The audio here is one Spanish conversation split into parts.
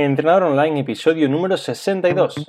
Entrenador Online, episodio número 62.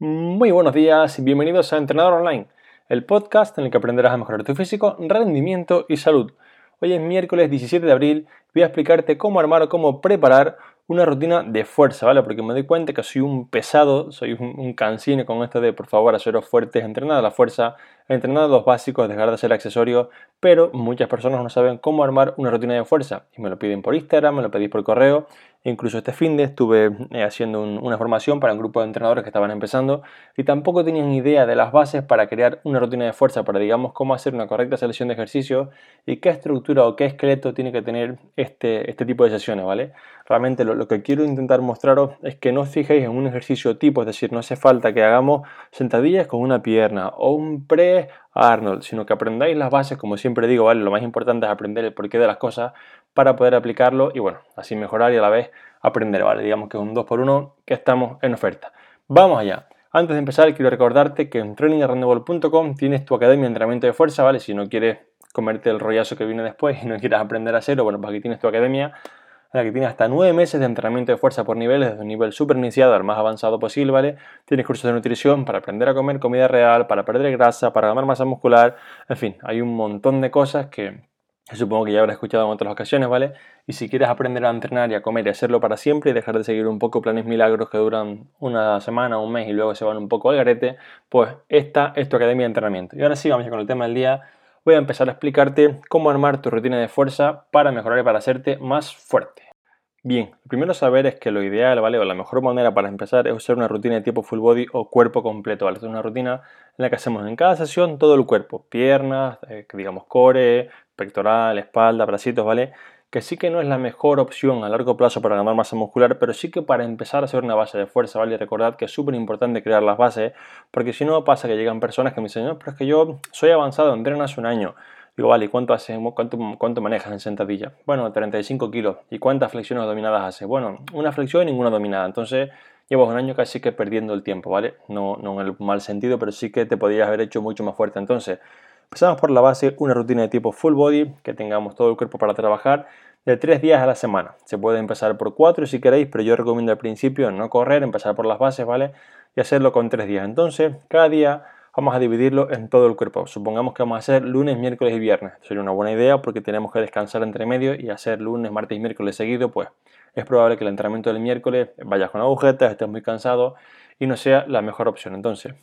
Muy buenos días y bienvenidos a Entrenador Online, el podcast en el que aprenderás a mejorar tu físico, rendimiento y salud. Hoy es miércoles 17 de abril, voy a explicarte cómo armar o cómo preparar una rutina de fuerza, ¿vale? Porque me doy cuenta que soy un pesado, soy un, cansino con esto de por favor haceros fuertes, entrenar a la fuerza, entrenar a los básicos, dejar de ser accesorio, pero muchas personas no saben cómo armar una rutina de fuerza y me lo piden por Instagram, me lo pedís por correo, incluso este fin de estuve eh, haciendo una formación para un grupo de entrenadores que estaban empezando y tampoco tenían idea de las bases para crear una rutina de fuerza, para digamos cómo hacer una correcta selección de ejercicios y qué estructura o qué esqueleto tiene que tener este, este tipo de sesiones, ¿vale? Realmente lo, que quiero intentar mostraros es que no os fijéis en un ejercicio tipo, es decir, no hace falta que hagamos sentadillas con una pierna o un pre Arnold, sino que aprendáis las bases, como siempre digo, ¿vale? Lo más importante es aprender el porqué de las cosas para poder aplicarlo y bueno, así mejorar y a la vez aprender, ¿vale? Digamos que es un 2x1 que estamos en oferta. Vamos allá. Antes de empezar, quiero recordarte que en trainingarrandeball.com tienes tu academia de entrenamiento de fuerza, ¿vale? Si no quieres comerte el rollazo que viene después y no quieres aprender a hacerlo, bueno, pues aquí tienes tu academia en la que tiene hasta 9 meses de entrenamiento de fuerza por niveles, desde un nivel súper iniciado al más avanzado posible, ¿vale? Tienes cursos de nutrición para aprender a comer comida real, para perder grasa, para ganar masa muscular, en fin, hay un montón de cosas que supongo que ya habrás escuchado en otras ocasiones, ¿vale? Y si quieres aprender a entrenar y a comer y hacerlo para siempre y dejar de seguir un poco planes milagros que duran una semana, un mes y luego se van un poco al garete, pues esta es tu academia de entrenamiento. Y ahora sí, vamos con el tema del día voy a empezar a explicarte cómo armar tu rutina de fuerza para mejorar y para hacerte más fuerte. Bien, lo primero saber es que lo ideal, ¿vale? O la mejor manera para empezar es usar una rutina de tipo full body o cuerpo completo, ¿vale? es una rutina en la que hacemos en cada sesión todo el cuerpo, piernas, eh, digamos core, pectoral, espalda, bracitos, ¿vale? Que sí que no es la mejor opción a largo plazo para ganar masa muscular, pero sí que para empezar a hacer una base de fuerza, ¿vale? recordad que es súper importante crear las bases, porque si no pasa que llegan personas que me dicen, no, pero es que yo soy avanzado, entreno hace un año, Digo, vale, ¿y cuánto, hace, cuánto, manejas en sentadilla? Bueno, 35 kilos. ¿Y cuántas flexiones dominadas hace? Bueno, una flexión y ninguna dominada. Entonces, llevas un año casi que perdiendo el tiempo, ¿vale? No, no en el mal sentido, pero sí que te podrías haber hecho mucho más fuerte. Entonces, empezamos por la base, una rutina de tipo full body, que tengamos todo el cuerpo para trabajar, de 3 días a la semana. Se puede empezar por 4 si queréis, pero yo recomiendo al principio no correr, empezar por las bases, ¿vale? Y hacerlo con 3 días. Entonces, cada día vamos a dividirlo en todo el cuerpo. Supongamos que vamos a hacer lunes, miércoles y viernes. Sería una buena idea porque tenemos que descansar entre medio y hacer lunes, martes y miércoles seguido, pues es probable que el entrenamiento del miércoles vayas con agujetas, estés muy cansado y no sea la mejor opción. Entonces,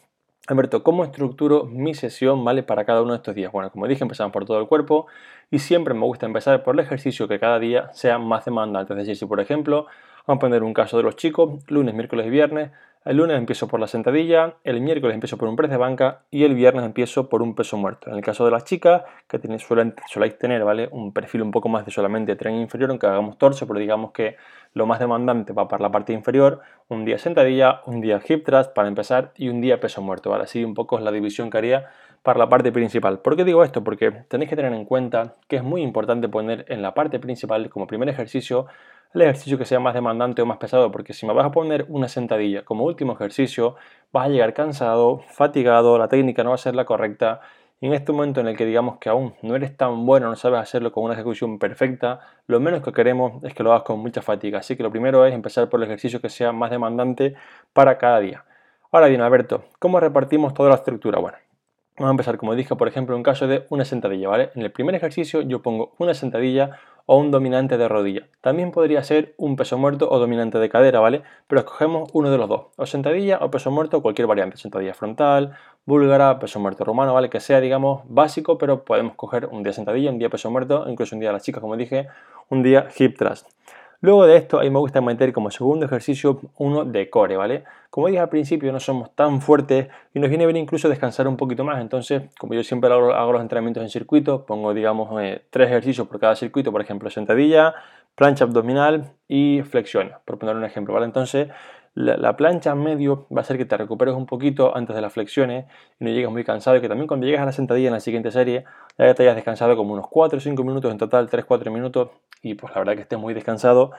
Alberto, ¿cómo estructuro mi sesión ¿vale? para cada uno de estos días? Bueno, como dije, empezamos por todo el cuerpo y siempre me gusta empezar por el ejercicio que cada día sea más demandante. Es decir, si por ejemplo, vamos a poner un caso de los chicos, lunes, miércoles y viernes, el lunes empiezo por la sentadilla, el miércoles empiezo por un press de banca y el viernes empiezo por un peso muerto. En el caso de las chicas, que tienen, suelen, soléis tener ¿vale? un perfil un poco más de solamente tren inferior, aunque hagamos torso, pero digamos que lo más demandante va para la parte inferior, un día sentadilla, un día hip thrust para empezar y un día peso muerto. Así un poco es la división que haría para la parte principal. ¿Por qué digo esto? Porque tenéis que tener en cuenta que es muy importante poner en la parte principal como primer ejercicio el ejercicio que sea más demandante o más pesado, porque si me vas a poner una sentadilla como último ejercicio, vas a llegar cansado, fatigado, la técnica no va a ser la correcta. Y en este momento en el que digamos que aún no eres tan bueno, no sabes hacerlo con una ejecución perfecta, lo menos que queremos es que lo hagas con mucha fatiga. Así que lo primero es empezar por el ejercicio que sea más demandante para cada día. Ahora bien, Alberto, ¿cómo repartimos toda la estructura? Bueno, vamos a empezar como dije, por ejemplo, en caso de una sentadilla, ¿vale? En el primer ejercicio yo pongo una sentadilla o un dominante de rodilla. También podría ser un peso muerto o dominante de cadera, ¿vale? Pero escogemos uno de los dos, o sentadilla o peso muerto, cualquier variante, sentadilla frontal, búlgara, peso muerto romano, ¿vale? Que sea, digamos, básico, pero podemos coger un día sentadilla, un día peso muerto, incluso un día las chicas, como dije, un día hip thrust. Luego de esto, ahí me gusta meter como segundo ejercicio uno de core, ¿vale? Como dije al principio, no somos tan fuertes y nos viene bien incluso descansar un poquito más. Entonces, como yo siempre hago, los entrenamientos en circuito, pongo, digamos, eh, tres ejercicios por cada circuito, por ejemplo, sentadilla, plancha abdominal y flexión, por poner un ejemplo, ¿vale? Entonces, la, plancha medio va a hacer que te recuperes un poquito antes de las flexiones y no llegues muy cansado y que también cuando llegues a la sentadilla en la siguiente serie ya te hayas descansado como unos 4 o 5 minutos en total, 3-4 minutos y pues la verdad que estés muy descansado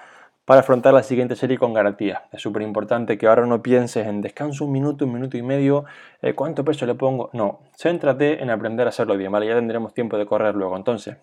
para afrontar la siguiente serie con garantía. Es súper importante que ahora no pienses en descanso un minuto, un minuto y medio, eh, cuánto peso le pongo. No, céntrate en aprender a hacerlo bien, ¿vale? Ya tendremos tiempo de correr luego. Entonces,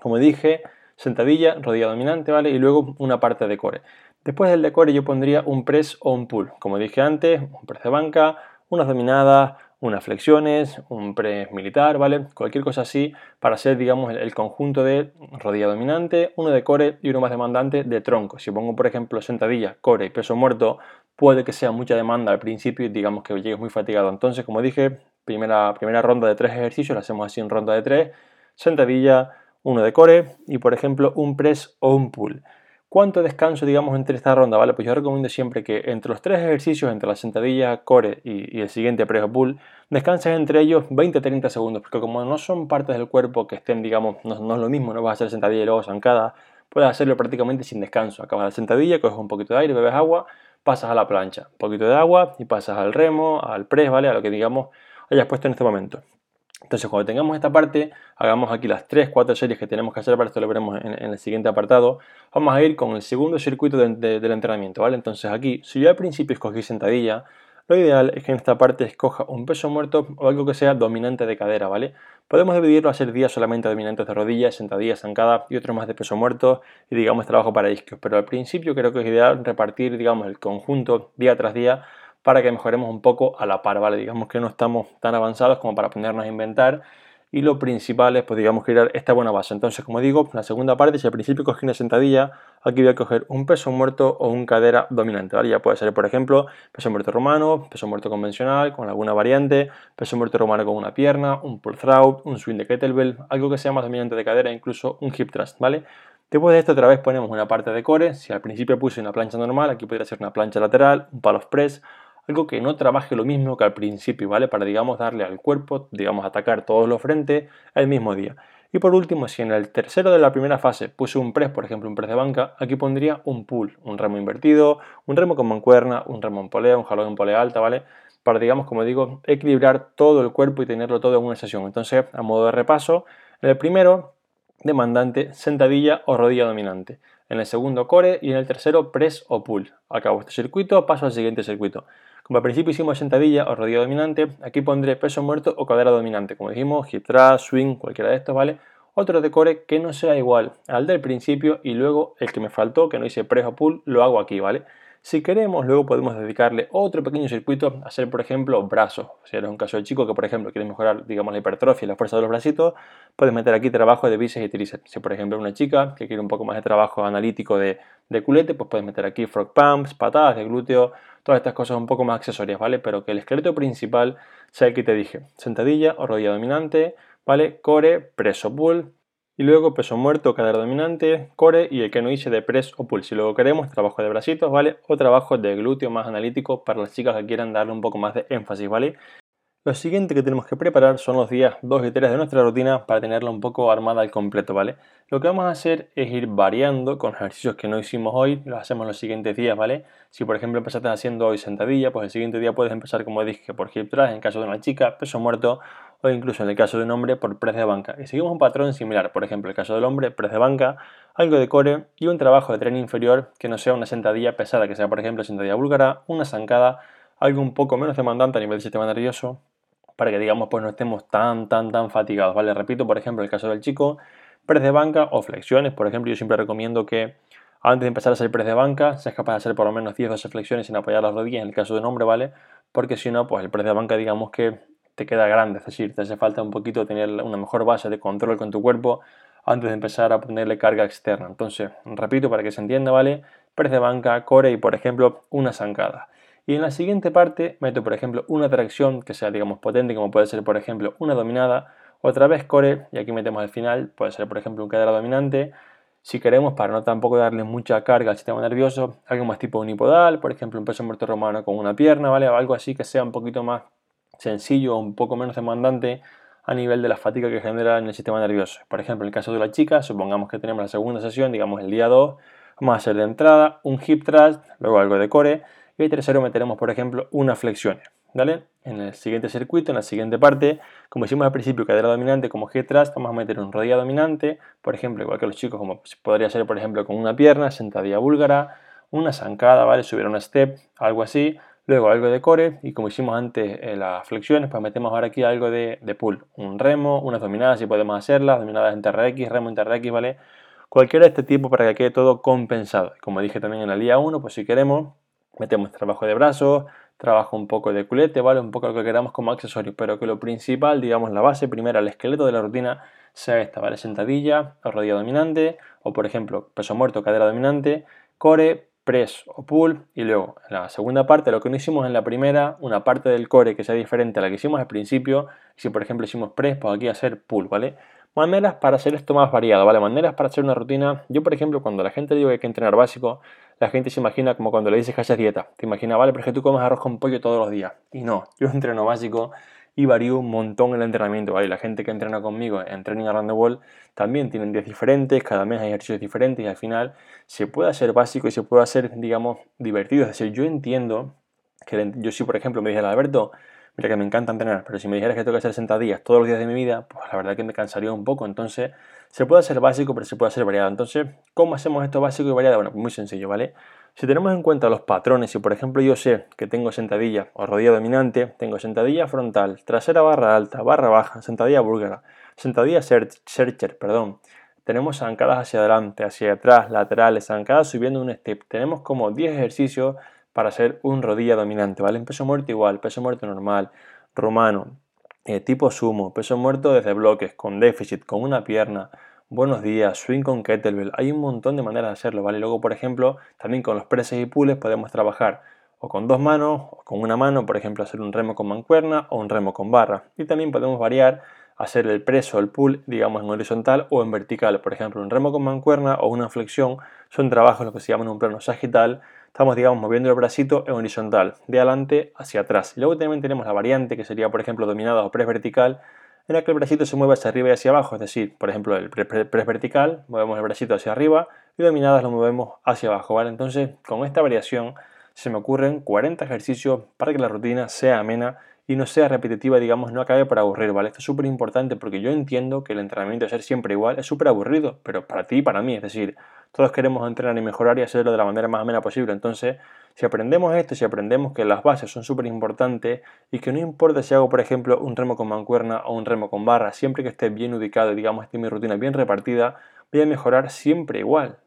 como dije, sentadilla, rodilla dominante, ¿vale? Y luego una parte de core. Después del de core yo pondría un press o un pull. Como dije antes, un press de banca, unas dominadas, unas flexiones, un press militar, ¿vale? Cualquier cosa así para hacer, digamos, el, conjunto de rodilla dominante, uno de core y uno más demandante de tronco. Si pongo, por ejemplo, sentadilla, core y peso muerto, puede que sea mucha demanda al principio y digamos que llegues muy fatigado. Entonces, como dije, primera, primera ronda de tres ejercicios, la hacemos así en ronda de tres, sentadilla, uno de core y, por ejemplo, un press o un pull. ¿Cuánto descanso, digamos, entre esta ronda? Vale, pues yo recomiendo siempre que entre los tres ejercicios, entre la sentadilla, core y, el siguiente press pull, descanses entre ellos 20-30 segundos, porque como no son partes del cuerpo que estén, digamos, no, es lo mismo, no vas a hacer sentadilla y luego zancada, puedes hacerlo prácticamente sin descanso. Acabas la sentadilla, coges un poquito de aire, bebes agua, pasas a la plancha, un poquito de agua y pasas al remo, al press, ¿vale? A lo que, digamos, hayas puesto en este momento. Entonces, cuando tengamos esta parte, hagamos aquí las 3, 4 series que tenemos que hacer, para esto lo veremos en, el siguiente apartado. Vamos a ir con el segundo circuito del entrenamiento, ¿vale? Entonces aquí, si yo al principio escogí sentadilla, lo ideal es que en esta parte escoja un peso muerto o algo que sea dominante de cadera, ¿vale? Podemos dividirlo a ser días solamente dominantes de rodillas, sentadillas, zancada y otro más de peso muerto y digamos trabajo para isquios, pero al principio creo que es ideal repartir, digamos, el conjunto día tras día para que mejoremos un poco a la par, ¿vale? Digamos que no estamos tan avanzados como para ponernos a inventar y lo principal es, pues digamos, crear esta buena base. Entonces, como digo, la segunda parte, si al principio cogí una sentadilla, aquí voy a coger un peso muerto o un cadera dominante, ¿vale? Ya puede ser, por ejemplo, peso muerto romano, peso muerto convencional, con alguna variante, peso muerto romano con una pierna, un pull through, un swing de kettlebell, algo que sea más dominante de cadera, incluso un hip thrust, ¿vale? Después de esto otra vez ponemos una parte de core, si al principio puse una plancha normal, aquí podría ser una plancha lateral, un palo press, algo que no trabaje lo mismo que al principio, ¿vale? Para, digamos, darle al cuerpo, digamos, atacar todos los frentes el mismo día. Y por último, si en el tercero de la primera fase puse un press, por ejemplo, un press de banca, aquí pondría un pull, un remo invertido, un remo con mancuerna, un remo en polea, un jalón en polea alta, ¿vale? Para, digamos, como digo, equilibrar todo el cuerpo y tenerlo todo en una sesión. Entonces, a modo de repaso, en el primero, demandante, sentadilla o rodilla dominante. En el segundo, core y en el tercero, press o pull. Acabo este circuito, paso al siguiente circuito. Como al principio hicimos sentadilla o rodilla dominante, aquí pondré peso muerto o cadera dominante. Como dijimos, hip thrust, swing, cualquiera de estos, ¿vale? Otro de core que no sea igual al del principio y luego el que me faltó, que no hice press o pull, lo hago aquí, ¿vale? Si queremos, luego podemos dedicarle otro pequeño circuito a hacer, por ejemplo, brazos. Si eres un caso de chico que, por ejemplo, quiere mejorar, digamos, la hipertrofia y la fuerza de los bracitos, puedes meter aquí trabajo de bíceps y tríceps. Si, por ejemplo, una chica que quiere un poco más de trabajo analítico de, culete, pues puedes meter aquí frog pumps, patadas de glúteo, todas estas cosas un poco más accesorias, ¿vale? Pero que el esqueleto principal sea el que te dije. Sentadilla o rodilla dominante, ¿vale? Core, preso pull, y luego peso muerto, cadera dominante, core y el que no hice de press o pull. Si luego queremos, trabajo de bracitos, ¿vale? O trabajo de glúteo más analítico para las chicas que quieran darle un poco más de énfasis, ¿vale? Lo siguiente que tenemos que preparar son los días 2 y 3 de nuestra rutina para tenerla un poco armada al completo, ¿vale? Lo que vamos a hacer es ir variando con ejercicios que no hicimos hoy, los hacemos los siguientes días, ¿vale? Si por ejemplo empezaste haciendo hoy sentadilla, pues el siguiente día puedes empezar, como dije, por hip thrust en caso de una chica, peso muerto o incluso en el caso de un hombre por press de banca. Y seguimos un patrón similar, por ejemplo, el caso del hombre, press de banca, algo de core y un trabajo de tren inferior que no sea una sentadilla pesada, que sea por ejemplo sentadilla búlgara, una zancada, algo un poco menos demandante a nivel del sistema nervioso, para que digamos pues no estemos tan tan tan fatigados, ¿vale? Repito, por ejemplo, el caso del chico, press de banca o flexiones, por ejemplo, yo siempre recomiendo que antes de empezar a hacer press de banca, seas capaz de hacer por lo menos 10 o 12 flexiones sin apoyar las rodillas en el caso de un hombre, ¿vale? Porque si no, pues el press de banca digamos que te queda grande, es decir, te hace falta un poquito tener una mejor base de control con tu cuerpo antes de empezar a ponerle carga externa. Entonces, repito para que se entienda, ¿vale? Press de banca, core y, por ejemplo, una zancada. Y en la siguiente parte meto, por ejemplo, una tracción que sea, digamos, potente, como puede ser, por ejemplo, una dominada, otra vez core, y aquí metemos al final, puede ser, por ejemplo, un cadera dominante. Si queremos, para no tampoco darle mucha carga al sistema nervioso, algo más tipo unipodal, por ejemplo, un peso muerto romano con una pierna, ¿vale? O algo así que sea un poquito más sencillo o un poco menos demandante a nivel de la fatiga que genera en el sistema nervioso. Por ejemplo, en el caso de la chica, supongamos que tenemos la segunda sesión, digamos el día 2, vamos a hacer de entrada un hip thrust, luego algo de core, y el tercero meteremos, por ejemplo, unas flexiones. ¿vale? En el siguiente circuito, en la siguiente parte, como hicimos al principio, cadera dominante como hip thrust, vamos a meter un rodilla dominante, por ejemplo, igual que los chicos, como podría ser, por ejemplo, con una pierna, sentadilla búlgara, una zancada, ¿vale? Subir un step, algo así, luego algo de core y como hicimos antes en las flexiones, pues metemos ahora aquí algo de, de pull, un remo, unas dominadas si podemos hacerlas, dominadas en TRX, remo en TRX, ¿vale? Cualquiera de este tipo para que quede todo compensado. Como dije también en la día 1, pues si queremos, metemos trabajo de brazos, trabajo un poco de culete, ¿vale? Un poco lo que queramos como accesorio, pero que lo principal, digamos, la base primera, el esqueleto de la rutina sea esta, ¿vale? Sentadilla o rodilla dominante, o por ejemplo, peso muerto, cadera dominante, core, press o pull, y luego en la segunda parte, lo que no hicimos en la primera, una parte del core que sea diferente a la que hicimos al principio, si por ejemplo hicimos press, pues aquí hacer pull, ¿vale? Maneras para hacer esto más variado, ¿vale? Maneras para hacer una rutina. Yo, por ejemplo, cuando la gente digo que hay que entrenar básico, la gente se imagina como cuando le dices que haces dieta. Te imagina, vale, pero es que tú comes arroz con pollo todos los días. Y no, yo entreno básico y varío un montón el entrenamiento, ¿vale? La gente que entrena conmigo en Training Around the World también tienen días diferentes, cada mes hay ejercicios diferentes y al final se puede hacer básico y se puede hacer, digamos, divertido. Es decir, yo entiendo que yo si, por ejemplo, me dijera, Alberto, mira que me encanta entrenar, pero si me dijeras que tengo que hacer sentadillas todos los días de mi vida, pues la verdad que me cansaría un poco. Entonces, se puede hacer básico, pero se puede hacer variado. Entonces, ¿cómo hacemos esto básico y variado? Bueno, muy sencillo, ¿vale? Si tenemos en cuenta los patrones, si por ejemplo yo sé que tengo sentadilla o rodilla dominante, tengo sentadilla frontal, trasera barra alta, barra baja, sentadilla búlgara, sentadilla searcher, perdón. Tenemos zancadas hacia adelante, hacia atrás, laterales, zancadas subiendo un step. Tenemos como 10 ejercicios para hacer un rodilla dominante, ¿vale? En peso muerto igual, peso muerto normal, romano, eh, tipo sumo, peso muerto desde bloques, con déficit, con una pierna, buenos días, swing con kettlebell, hay un montón de maneras de hacerlo, ¿vale? Luego, por ejemplo, también con los presses y pulls podemos trabajar o con dos manos o con una mano, por ejemplo, hacer un remo con mancuerna o un remo con barra. Y también podemos variar hacer el press o el pull, digamos, en horizontal o en vertical. Por ejemplo, un remo con mancuerna o una flexión son trabajos lo que se llaman un plano sagital estamos, digamos, moviendo el bracito en horizontal, de adelante hacia atrás. Y luego también tenemos la variante, que sería, por ejemplo, dominada o press vertical, en la que el bracito se mueve hacia arriba y hacia abajo, es decir, por ejemplo, el press vertical, movemos el bracito hacia arriba y dominadas lo movemos hacia abajo, ¿vale? Entonces, con esta variación se me ocurren 40 ejercicios para que la rutina sea amena y no sea repetitiva, digamos, no acabe por aburrir, ¿vale? Esto es súper importante porque yo entiendo que el entrenamiento de ser siempre igual es súper aburrido, pero para ti y para mí, es decir, todos queremos entrenar y mejorar y hacerlo de la manera más amena posible. Entonces, si aprendemos esto, si aprendemos que las bases son súper importantes y que no importa si hago, por ejemplo, un remo con mancuerna o un remo con barra, siempre que esté bien ubicado, digamos, esté mi rutina bien repartida, voy a mejorar siempre igual.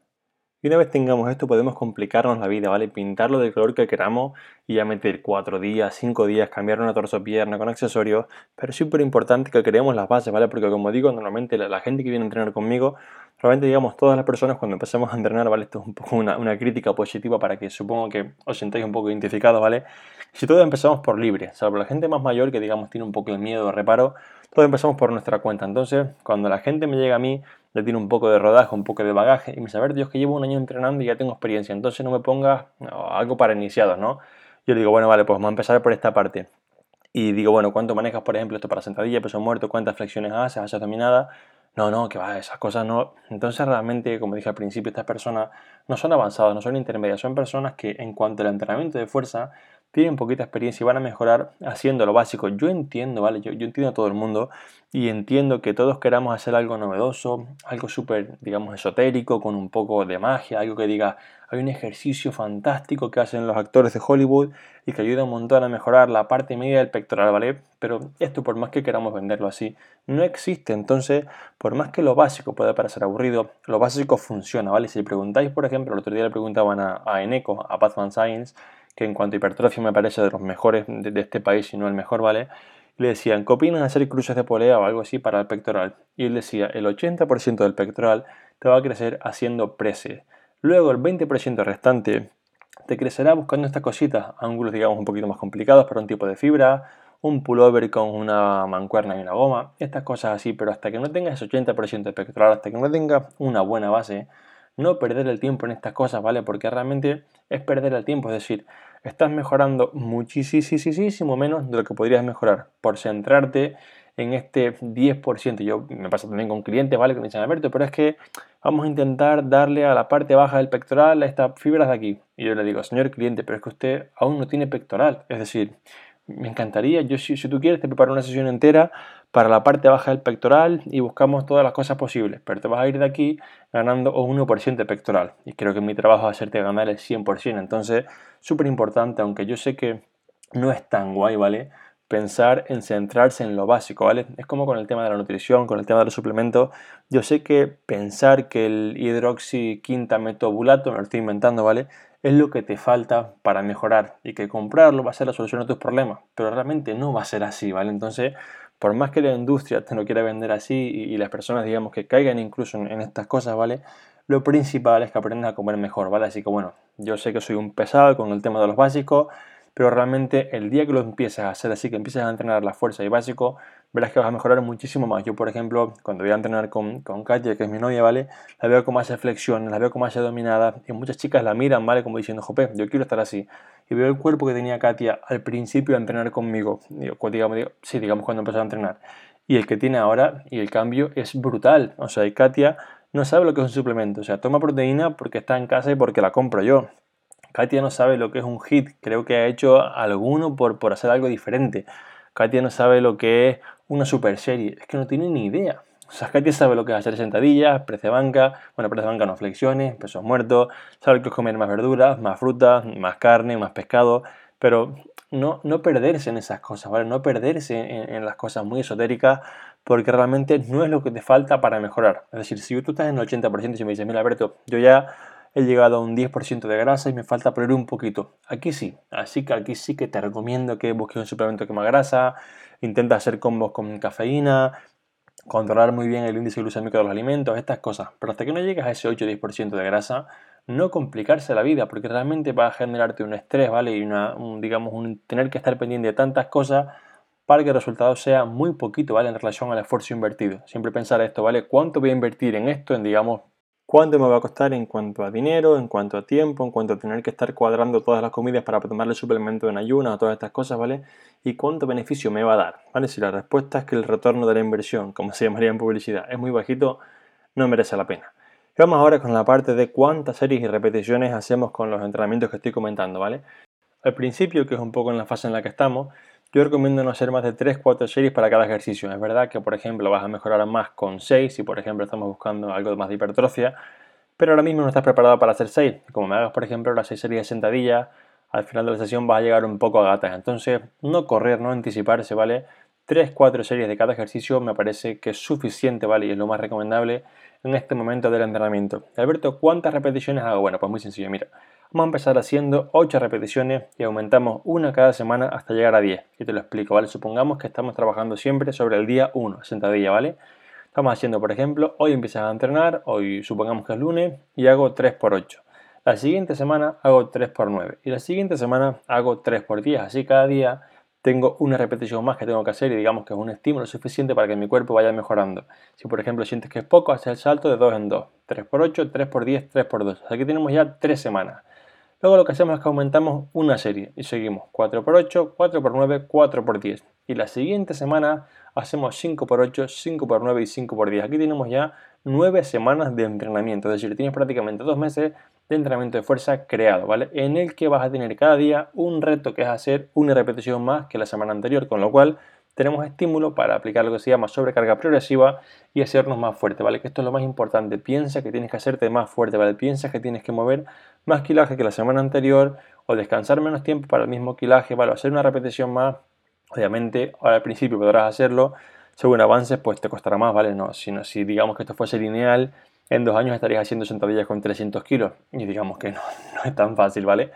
Y una vez tengamos esto podemos complicarnos la vida, ¿vale? Pintarlo del color que queramos y ya meter 4 días, 5 días, cambiar una torso-pierna con accesorios, pero es súper importante que creemos las bases, ¿vale? Porque como digo, normalmente la, gente que viene a entrenar conmigo, realmente digamos todas las personas cuando empezamos a entrenar, ¿vale? Esto es un poco una, una crítica positiva para que supongo que os sintáis un poco identificados, ¿vale? Si todos empezamos por libre, salvo la gente más mayor que digamos tiene un poco de miedo reparo, todos empezamos por nuestra cuenta. Entonces, cuando la gente me llega a mí, le tiene un poco de rodaje, un poco de bagaje, y me dice, a ver, Dios, que llevo un año entrenando y ya tengo experiencia, entonces no me pongas algo para iniciados, ¿no? Yo le digo, bueno, vale, pues vamos a empezar por esta parte. Y digo, bueno, ¿cuánto manejas, por ejemplo, esto para sentadilla, peso muerto? ¿Cuántas flexiones haces? ¿Haces dominada? No, no, que va, esas cosas no. Entonces realmente, como dije al principio, estas personas no son avanzadas, no son intermedias, son personas que en cuanto al entrenamiento de fuerza tienen poquita experiencia y van a mejorar haciendo lo básico. Yo entiendo, ¿vale? Yo, entiendo a todo el mundo y entiendo que todos queramos hacer algo novedoso, algo súper, digamos, esotérico, con un poco de magia, algo que diga, hay un ejercicio fantástico que hacen los actores de Hollywood y que ayuda un montón a mejorar la parte media del pectoral, ¿vale? Pero esto, por más que queramos venderlo así, no existe. Entonces, por más que lo básico pueda parecer aburrido, lo básico funciona, ¿vale? Si preguntáis, por ejemplo, el otro día le preguntaban a, a Eneco, a Pathman Science, que en cuanto a hipertrofia me parece de los mejores de, este país, si no el mejor, ¿vale? le decían, ¿qué opinas de hacer cruces de polea o algo así para el pectoral? Y él decía, el 80% del pectoral te va a crecer haciendo prese. Luego el 20% restante te crecerá buscando estas cositas, ángulos digamos un poquito más complicados para un tipo de fibra, un pullover con una mancuerna y una goma, estas cosas así, pero hasta que no tengas ese 80% de pectoral, hasta que no tengas una buena base, no perder el tiempo en estas cosas, ¿vale? Porque realmente es perder el tiempo, es decir, estás mejorando muchísimo menos de lo que podrías mejorar por centrarte en este 10%. Yo me pasa también con clientes, ¿vale? Que me dicen, Alberto, pero es que vamos a intentar darle a la parte baja del pectoral a estas fibras de aquí. Y yo le digo, señor cliente, pero es que usted aún no tiene pectoral. Es decir, me encantaría. Yo, si, tú quieres, te preparo una sesión entera para la parte baja del pectoral y buscamos todas las cosas posibles. Pero te vas a ir de aquí ganando un 1% de pectoral. Y creo que mi trabajo a hacerte ganar el 100%. Entonces, súper importante, aunque yo sé que no es tan guay, ¿vale? pensar en centrarse en lo básico, ¿vale? Es como con el tema de la nutrición, con el tema de los suplementos. Yo sé que pensar que el hidroxiquintametobulato, me lo estoy inventando, ¿vale? Es lo que te falta para mejorar y que comprarlo va a ser la solución a tus problemas, pero realmente no va a ser así, ¿vale? Entonces, por más que la industria te lo quiera vender así y, las personas, digamos, que caigan incluso en, en estas cosas, ¿vale? Lo principal es que aprendas a comer mejor, ¿vale? Así que bueno, yo sé que soy un pesado con el tema de los básicos, pero realmente el día que lo empiezas a hacer así, que empiezas a entrenar la fuerza y básico, verás que vas a mejorar muchísimo más. Yo, por ejemplo, cuando voy a entrenar con, con Katia, que es mi novia, ¿vale? La veo cómo hace flexiones, la veo cómo hace dominada, y muchas chicas la miran, ¿vale? Como diciendo, jope, yo quiero estar así. Y veo el cuerpo que tenía Katia al principio de entrenar conmigo, digo, digamos, sí, digamos cuando empezó a entrenar, y el que tiene ahora, y el cambio es brutal. O sea, y Katia no sabe lo que es un suplemento, o sea, toma proteína porque está en casa y porque la compro yo. Katia no sabe lo que es un hit, creo que ha hecho alguno por, por hacer algo diferente. Katia no sabe lo que es una super serie, es que no tiene ni idea. O sea, Katia sabe lo que es hacer sentadillas, press de banca, bueno, press de banca no flexiones, pesos muertos, sabe que es comer más verduras, más frutas, más carne, más pescado, pero no, no perderse en esas cosas, ¿vale? No perderse en, las cosas muy esotéricas porque realmente no es lo que te falta para mejorar. Es decir, si tú estás en el 80% y me dices, mira, Alberto, yo ya he llegado a un 10% de grasa y me falta poner un poquito. Aquí sí, así que aquí sí que te recomiendo que busques un suplemento que más grasa, intenta hacer combos con cafeína, controlar muy bien el índice glucémico de los alimentos, estas cosas. Pero hasta que no llegues a ese 8-10% de grasa, no complicarse la vida, porque realmente va a generarte un estrés, ¿vale? Y una, digamos, un tener que estar pendiente de tantas cosas para que el resultado sea muy poquito, ¿vale? En relación al esfuerzo invertido. Siempre pensar esto, ¿vale? ¿Cuánto voy a invertir en esto, en, digamos, cuánto me va a costar en cuanto a dinero, en cuanto a tiempo, en cuanto a tener que estar cuadrando todas las comidas para tomarle suplemento en ayunas o todas estas cosas, ¿vale? Y cuánto beneficio me va a dar, ¿vale? Si la respuesta es que el retorno de la inversión, como se llamaría en publicidad, es muy bajito, no merece la pena. Vamos ahora con la parte de cuántas series y repeticiones hacemos con los entrenamientos que estoy comentando, ¿vale? Al principio, que es un poco en la fase en la que estamos, yo recomiendo no hacer más de 3-4 series para cada ejercicio. Es verdad que, por ejemplo, vas a mejorar más con 6 si, por ejemplo, estamos buscando algo más de hipertrofia, pero ahora mismo no estás preparado para hacer 6. Como me hagas, por ejemplo, las 6 series de sentadilla, al final de la sesión vas a llegar un poco a gatas. Entonces, no correr, no anticiparse, ¿vale? 3-4 series de cada ejercicio me parece que es suficiente, ¿vale? Y es lo más recomendable en este momento del entrenamiento. Alberto, ¿cuántas repeticiones hago? Bueno, pues muy sencillo, mira. Vamos a empezar haciendo 8 repeticiones y aumentamos una cada semana hasta llegar a 10. Y te lo explico, ¿vale? Supongamos que estamos trabajando siempre sobre el día 1, sentadilla, ¿vale? Estamos haciendo, por ejemplo, hoy empiezas a entrenar, hoy supongamos que es lunes y hago 3 por 8. La siguiente semana hago 3 por 9 y la siguiente semana hago 3 por 10. Así cada día tengo una repetición más que tengo que hacer y digamos que es un estímulo suficiente para que mi cuerpo vaya mejorando. Si por ejemplo sientes que es poco, haces el salto de 2 en 2. 3 por 8, 3 por 10, 3 por 2. Aquí tenemos ya 3 semanas. Luego lo que hacemos es que aumentamos una serie y seguimos 4 por 8, 4 por 9, 4 por 10. Y la siguiente semana hacemos 5 por 8, 5 por 9 y 5 por 10. Aquí tenemos ya 9 semanas de entrenamiento, es decir, tienes prácticamente 2 meses de entrenamiento de fuerza creado, ¿vale? En el que vas a tener cada día un reto que es hacer una repetición más que la semana anterior, con lo cual tenemos estímulo para aplicar lo que se llama sobrecarga progresiva y hacernos más fuerte, ¿vale? Que esto es lo más importante. Piensa que tienes que hacerte más fuerte, ¿vale? Piensa que tienes que mover más kilaje que la semana anterior o descansar menos tiempo para el mismo kilaje, ¿vale? Hacer una repetición más. Obviamente, ahora al principio podrás hacerlo. Según avances, pues te costará más, ¿vale? No, sino si digamos que esto fuese lineal, en dos años estarías haciendo sentadillas con 300 kilos. Y digamos que no, no es tan fácil, ¿vale?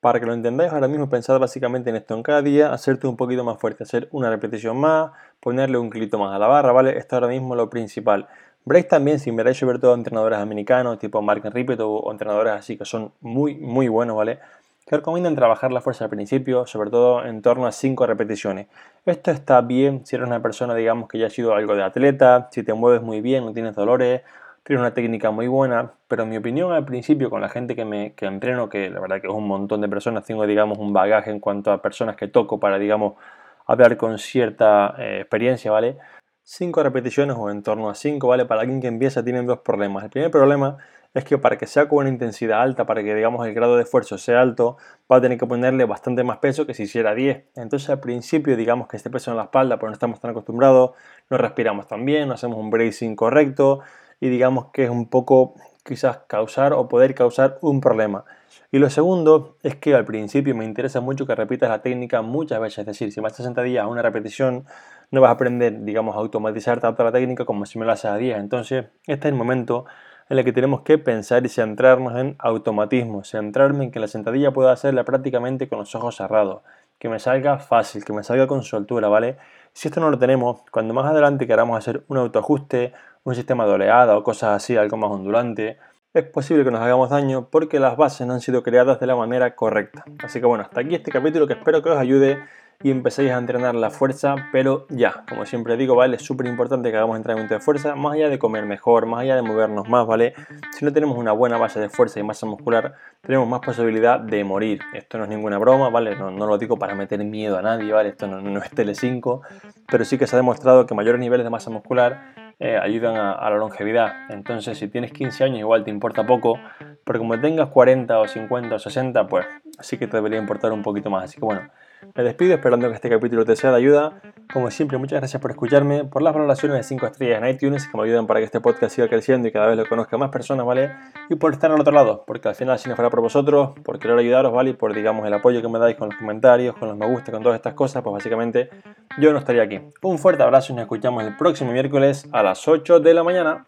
Para que lo entendáis, ahora mismo pensad básicamente en esto en cada día, hacerte un poquito más fuerte, hacer una repetición más, ponerle un kilito más a la barra, ¿vale? Esto ahora mismo es lo principal. Veréis también, si miráis sobre todo entrenadores americanos, tipo Mark Rippet o, entrenadores así que son muy, muy buenos, ¿vale? Que recomiendan trabajar la fuerza al principio, sobre todo en torno a 5 repeticiones. Esto está bien si eres una persona, digamos, que ya ha sido algo de atleta, si te mueves muy bien, no tienes dolores, tiene una técnica muy buena, pero en mi opinión al principio con la gente que me que entreno, que la verdad que es un montón de personas, tengo digamos un bagaje en cuanto a personas que toco para digamos hablar con cierta eh, experiencia, ¿vale? Cinco repeticiones o en torno a cinco, ¿vale? Para alguien que empieza tienen dos problemas. El primer problema es que para que sea con una intensidad alta, para que digamos el grado de esfuerzo sea alto, va a tener que ponerle bastante más peso que si hiciera 10. Entonces al principio digamos que este peso en la espalda, pues no estamos tan acostumbrados, no respiramos tan bien, no hacemos un bracing correcto y digamos que es un poco quizás causar o poder causar un problema. Y lo segundo es que al principio me interesa mucho que repitas la técnica muchas veces, es decir, si vas a 60 días a una repetición, no vas a aprender, digamos, a automatizar tanto la técnica como si me lo haces a 10. Entonces, este es el momento en el que tenemos que pensar y centrarnos en automatismo, centrarme en que la sentadilla pueda hacerla prácticamente con los ojos cerrados, que me salga fácil, que me salga con soltura, ¿vale? Si esto no lo tenemos, cuando más adelante queramos hacer un autoajuste, un sistema de oleada o cosas así, algo más ondulante, es posible que nos hagamos daño porque las bases no han sido creadas de la manera correcta. Así que bueno, hasta aquí este capítulo que espero que os ayude y empecéis a entrenar la fuerza, pero ya, como siempre digo, ¿vale? Es súper importante que hagamos entrenamiento de fuerza, más allá de comer mejor, más allá de movernos más, ¿vale? Si no tenemos una buena base de fuerza y masa muscular, tenemos más posibilidad de morir. Esto no es ninguna broma, ¿vale? No, lo digo para meter miedo a nadie, ¿vale? Esto no, es Tele5, pero sí que se ha demostrado que mayores niveles de masa muscular eh, ayudan a, la longevidad. Entonces, si tienes 15 años, igual te importa poco, pero como tengas 40 o 50 o 60, pues sí que te debería importar un poquito más. Así que bueno, me despido esperando que este capítulo te sea de ayuda. Como siempre, muchas gracias por escucharme, por las valoraciones de 5 estrellas en iTunes que me ayudan para que este podcast siga creciendo y cada vez lo conozca más personas, ¿vale? Y por estar al otro lado, porque al final si no fuera por vosotros, por querer ayudaros, ¿vale? Y por, digamos, el apoyo que me dais con los comentarios, con los me gusta, con todas estas cosas, pues básicamente yo no estaría aquí. Un fuerte abrazo y nos escuchamos el próximo miércoles a las 8 de la mañana.